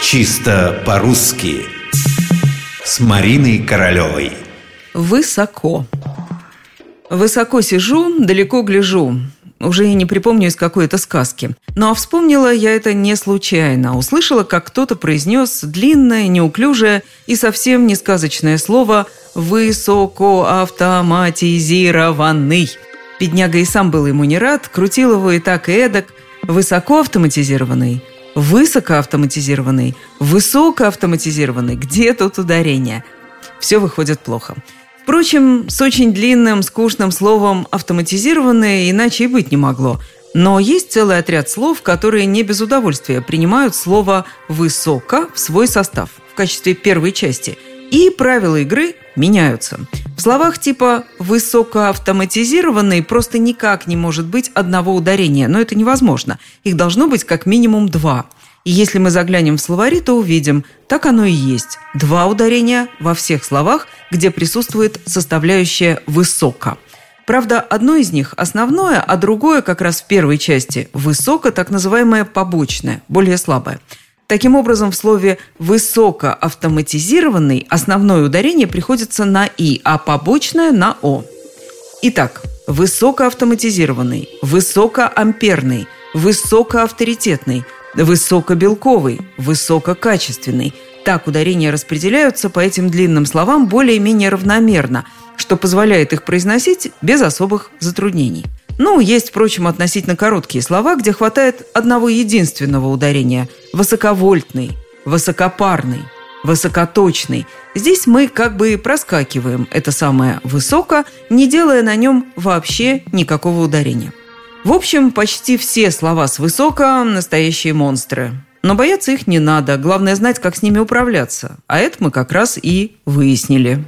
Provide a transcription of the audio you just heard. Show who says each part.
Speaker 1: Чисто по-русски С Мариной Королевой
Speaker 2: Высоко Высоко сижу, далеко гляжу уже и не припомню из какой это сказки. Ну а вспомнила я это не случайно. Услышала, как кто-то произнес длинное, неуклюжее и совсем не сказочное слово «высокоавтоматизированный». Бедняга и сам был ему не рад, крутил его и так и эдак. Высокоавтоматизированный, высокоавтоматизированный, высокоавтоматизированный. Где тут ударение? Все выходит плохо. Впрочем, с очень длинным, скучным словом «автоматизированное» иначе и быть не могло. Но есть целый отряд слов, которые не без удовольствия принимают слово «высоко» в свой состав в качестве первой части. И правила игры меняются. В словах типа «высокоавтоматизированный» просто никак не может быть одного ударения, но это невозможно. Их должно быть как минимум два – и если мы заглянем в словари, то увидим, так оно и есть. Два ударения во всех словах, где присутствует составляющая «высоко». Правда, одно из них основное, а другое как раз в первой части – высоко, так называемое побочное, более слабое. Таким образом, в слове «высокоавтоматизированный» основное ударение приходится на «и», а побочное – на «о». Итак, высокоавтоматизированный, высокоамперный, высокоавторитетный – высокобелковый, высококачественный. Так ударения распределяются по этим длинным словам более-менее равномерно, что позволяет их произносить без особых затруднений. Ну, есть, впрочем, относительно короткие слова, где хватает одного единственного ударения – высоковольтный, высокопарный, высокоточный. Здесь мы как бы проскакиваем это самое «высоко», не делая на нем вообще никакого ударения. В общем, почти все слова с высоко – настоящие монстры. Но бояться их не надо, главное знать, как с ними управляться. А это мы как раз и выяснили.